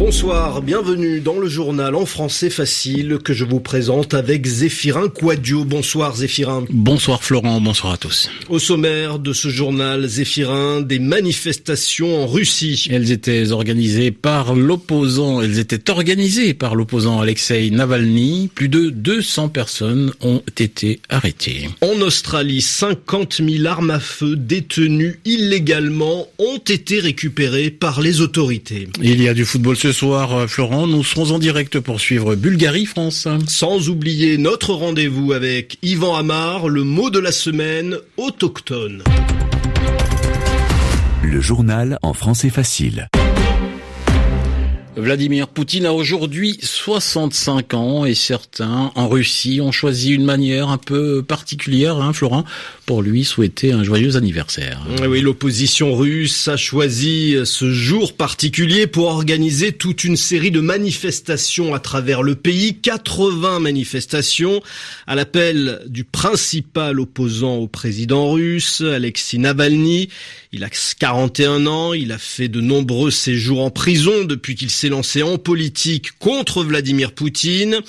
Bonsoir, bienvenue dans le journal en français facile que je vous présente avec Zéphirin Quadio. Bonsoir Zéphirin. Bonsoir Florent, bonsoir à tous. Au sommaire de ce journal, Zéphirin, des manifestations en Russie. Elles étaient organisées par l'opposant, elles étaient organisées par l'opposant Alexei Navalny. Plus de 200 personnes ont été arrêtées. En Australie, 50 000 armes à feu détenues illégalement ont été récupérées par les autorités. Il y a du football ce soir, euh, Florent. Nous serons en direct pour suivre Bulgarie-France. Sans oublier notre rendez-vous avec Yvan Amar, le mot de la semaine autochtone. Le journal en français facile. Vladimir Poutine a aujourd'hui 65 ans et certains en Russie ont choisi une manière un peu particulière, hein, Florent, pour lui souhaiter un joyeux anniversaire. Oui, l'opposition russe a choisi ce jour particulier pour organiser toute une série de manifestations à travers le pays, 80 manifestations à l'appel du principal opposant au président russe, Alexis Navalny. Il a 41 ans, il a fait de nombreux séjours en prison depuis qu'il s'est lancé en politique contre Vladimir Poutine.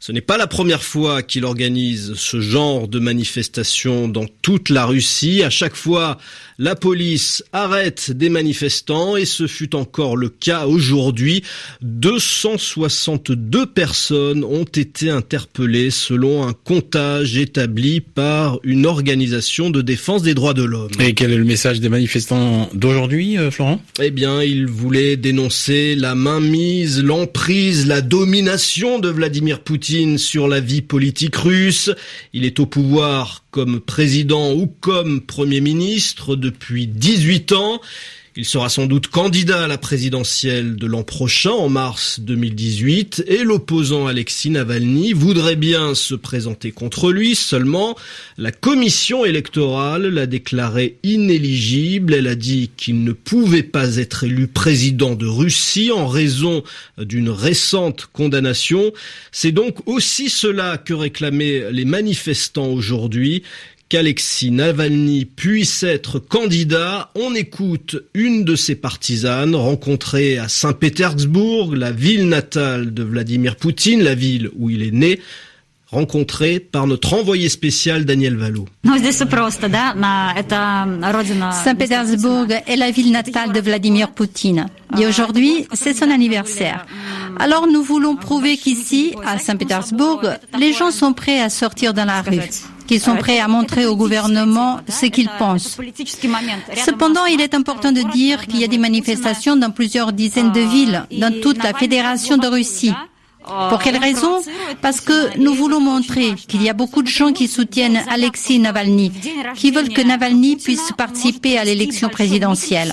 Ce n'est pas la première fois qu'il organise ce genre de manifestation dans toute la Russie. À chaque fois, la police arrête des manifestants et ce fut encore le cas aujourd'hui. 262 personnes ont été interpellées selon un comptage établi par une organisation de défense des droits de l'homme. Et quel est le message des manifestants d'aujourd'hui, euh, Florent? Eh bien, ils voulaient dénoncer la mainmise, l'emprise, la domination de Vladimir Poutine sur la vie politique russe. Il est au pouvoir comme président ou comme premier ministre depuis 18 ans. Il sera sans doute candidat à la présidentielle de l'an prochain, en mars 2018, et l'opposant Alexis Navalny voudrait bien se présenter contre lui, seulement la commission électorale l'a déclaré inéligible, elle a dit qu'il ne pouvait pas être élu président de Russie en raison d'une récente condamnation. C'est donc aussi cela que réclamaient les manifestants aujourd'hui qu'Alexis Navalny puisse être candidat, on écoute une de ses partisanes rencontrée à Saint-Pétersbourg, la ville natale de Vladimir Poutine, la ville où il est né, rencontrée par notre envoyé spécial Daniel Valo. Saint-Pétersbourg est la ville natale de Vladimir Poutine. Et aujourd'hui, c'est son anniversaire. Alors nous voulons prouver qu'ici, à Saint-Pétersbourg, les gens sont prêts à sortir dans la rue qu'ils sont prêts à montrer au gouvernement ce qu'ils pensent. Cependant, il est important de dire qu'il y a des manifestations dans plusieurs dizaines de villes, dans toute la Fédération de Russie. Pour quelle raison Parce que nous voulons montrer qu'il y a beaucoup de gens qui soutiennent Alexis Navalny, qui veulent que Navalny puisse participer à l'élection présidentielle.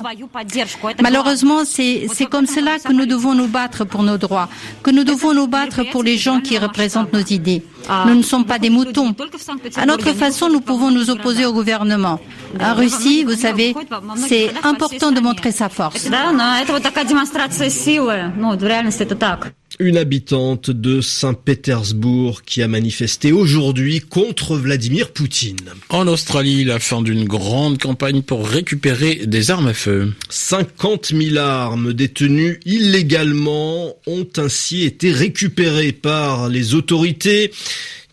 Malheureusement, c'est comme cela que nous devons nous battre pour nos droits, que nous devons nous battre pour les gens qui représentent nos idées. Nous ne sommes pas des moutons. À notre façon, nous pouvons nous opposer au gouvernement. En Russie, vous savez, c'est important de montrer sa force. Une habitante de Saint-Pétersbourg qui a manifesté aujourd'hui contre Vladimir Poutine. En Australie, la fin d'une grande campagne pour récupérer des armes à feu. 50 000 armes détenues illégalement ont ainsi été récupérées par les autorités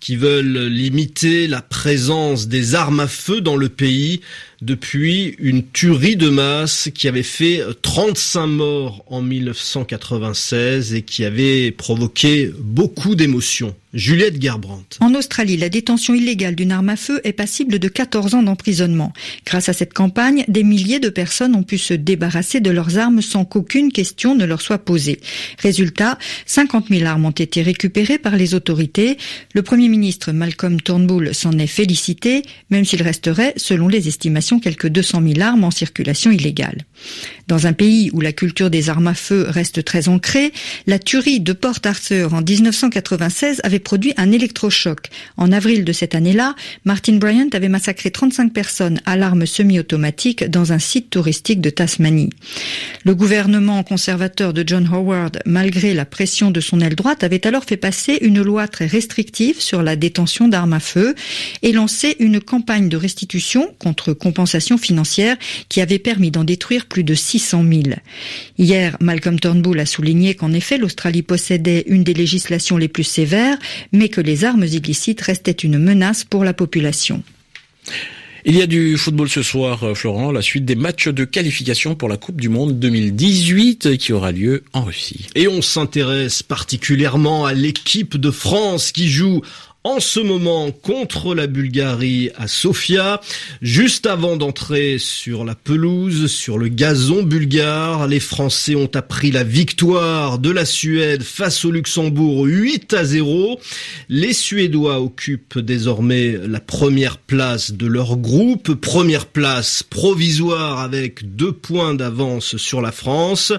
qui veulent limiter la présence des armes à feu dans le pays depuis une tuerie de masse qui avait fait 35 morts en 1996 et qui avait provoqué beaucoup d'émotions. Juliette Gerbrandt. En Australie, la détention illégale d'une arme à feu est passible de 14 ans d'emprisonnement. Grâce à cette campagne, des milliers de personnes ont pu se débarrasser de leurs armes sans qu'aucune question ne leur soit posée. Résultat, 50 000 armes ont été récupérées par les autorités. Le Premier ministre Malcolm Turnbull s'en est félicité, même s'il resterait, selon les estimations quelques 200 000 armes en circulation illégale. Dans un pays où la culture des armes à feu reste très ancrée, la tuerie de Port Arthur en 1996 avait produit un électrochoc. En avril de cette année-là, Martin Bryant avait massacré 35 personnes à l'arme semi-automatique dans un site touristique de Tasmanie. Le gouvernement conservateur de John Howard, malgré la pression de son aile droite, avait alors fait passer une loi très restrictive sur la détention d'armes à feu et lancé une campagne de restitution contre compensation financière qui avait permis d'en détruire plus de 600 000. Hier, Malcolm Turnbull a souligné qu'en effet, l'Australie possédait une des législations les plus sévères, mais que les armes illicites restaient une menace pour la population. Il y a du football ce soir, euh, Florent, la suite des matchs de qualification pour la Coupe du Monde 2018 qui aura lieu en Russie. Et on s'intéresse particulièrement à l'équipe de France qui joue en ce moment contre la Bulgarie à Sofia. Juste avant d'entrer sur la pelouse, sur le gazon bulgare, les Français ont appris la victoire de la Suède face au Luxembourg 8 à 0. Les Suédois occupent désormais la première place de leur groupe, première place provisoire avec deux points d'avance sur la France.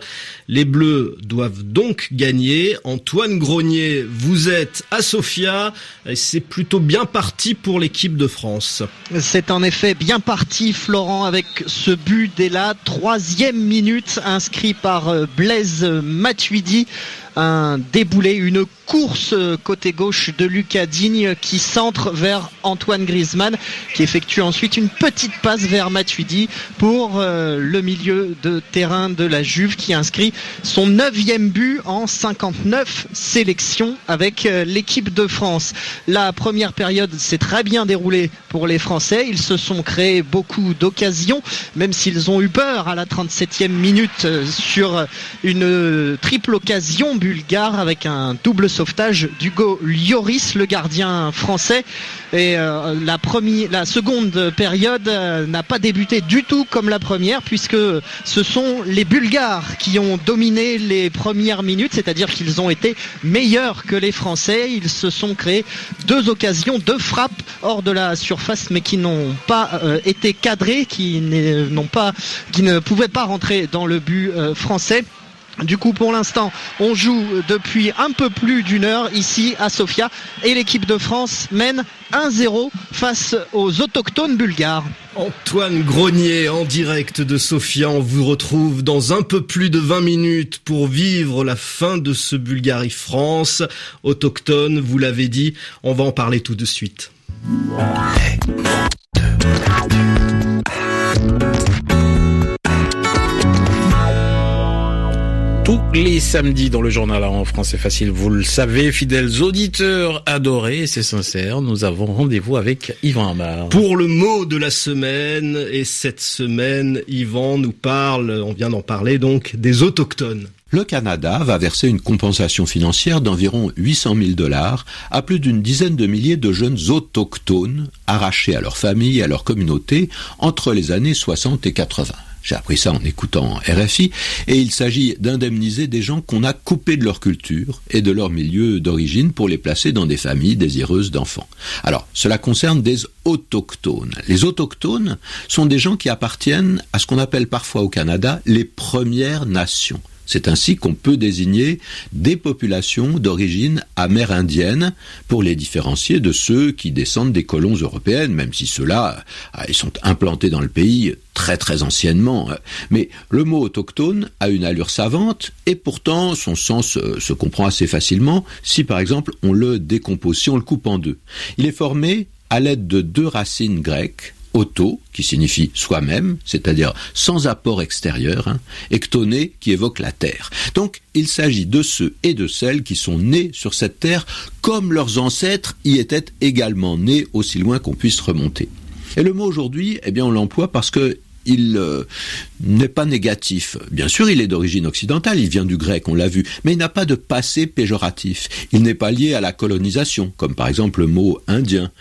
Les Bleus doivent donc gagner. Antoine Grenier, vous êtes à Sofia c'est plutôt bien parti pour l'équipe de France. C'est en effet bien parti, Florent, avec ce but dès la troisième minute inscrit par euh, Blaise Matuidi un déboulé, une course côté gauche de Lucas Digne qui centre vers Antoine Griezmann qui effectue ensuite une petite passe vers Matuidi pour euh, le milieu de terrain de la Juve qui inscrit son neuvième but en 59 sélections avec euh, l'équipe de France. La première période s'est très bien déroulée pour les Français. Ils se sont créés beaucoup d'occasions, même s'ils ont eu peur à la 37e minute euh, sur une triple occasion bulgare avec un double sauvetage d'Hugo Lloris, le gardien français. Et euh, la, première, la seconde période euh, n'a pas débuté du tout comme la première, puisque ce sont les Bulgares qui ont dominé les premières minutes, c'est-à-dire qu'ils ont été meilleurs que les Français. Ils se sont créés deux occasions, deux frappes hors de la surface, mais qui n'ont pas euh, été cadrées, qui n'ont pas, qui ne pouvaient pas rentrer dans le but français. Du coup, pour l'instant, on joue depuis un peu plus d'une heure ici à Sofia et l'équipe de France mène 1-0 face aux autochtones bulgares. Antoine Grenier en direct de Sofia, on vous retrouve dans un peu plus de 20 minutes pour vivre la fin de ce Bulgarie-France. Autochtone, vous l'avez dit, on va en parler tout de suite. Tous les samedis dans le journal en français facile. Vous le savez, fidèles auditeurs adorés, c'est sincère, nous avons rendez-vous avec Yvan Amar. Pour le mot de la semaine, et cette semaine, Yvan nous parle, on vient d'en parler donc, des autochtones. Le Canada va verser une compensation financière d'environ 800 000 dollars à plus d'une dizaine de milliers de jeunes autochtones arrachés à leur famille et à leur communauté entre les années 60 et 80. J'ai appris ça en écoutant RFI, et il s'agit d'indemniser des gens qu'on a coupés de leur culture et de leur milieu d'origine pour les placer dans des familles désireuses d'enfants. Alors, cela concerne des autochtones. Les autochtones sont des gens qui appartiennent à ce qu'on appelle parfois au Canada les Premières Nations. C'est ainsi qu'on peut désigner des populations d'origine amérindienne pour les différencier de ceux qui descendent des colons européennes, même si ceux-là ah, ils sont implantés dans le pays très très anciennement. Mais le mot autochtone a une allure savante et pourtant son sens euh, se comprend assez facilement si par exemple on le décompose, si on le coupe en deux. Il est formé à l'aide de deux racines grecques, auto, qui signifie soi-même, c'est-à-dire sans apport extérieur, hein, ectoné, qui évoque la terre. Donc, il s'agit de ceux et de celles qui sont nés sur cette terre, comme leurs ancêtres y étaient également nés, aussi loin qu'on puisse remonter. Et le mot aujourd'hui, eh bien, on l'emploie parce que il euh, n'est pas négatif. Bien sûr, il est d'origine occidentale, il vient du grec, on l'a vu, mais il n'a pas de passé péjoratif. Il n'est pas lié à la colonisation, comme par exemple le mot indien,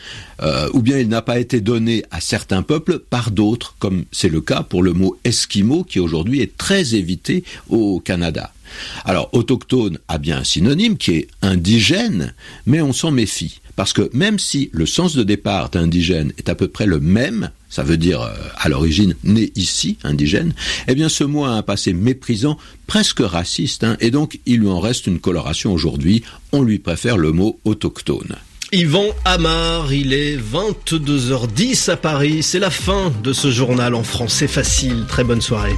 euh, ou bien il n'a pas été donné à certains peuples par d'autres, comme c'est le cas pour le mot esquimau, qui aujourd'hui est très évité au Canada. Alors, autochtone a bien un synonyme qui est indigène, mais on s'en méfie. Parce que même si le sens de départ d'indigène est à peu près le même, ça veut dire euh, à l'origine né ici, indigène, eh bien ce mot a un passé méprisant, presque raciste, hein, et donc il lui en reste une coloration aujourd'hui, on lui préfère le mot autochtone. Yvan Amar, il est 22h10 à Paris, c'est la fin de ce journal en français facile, très bonne soirée.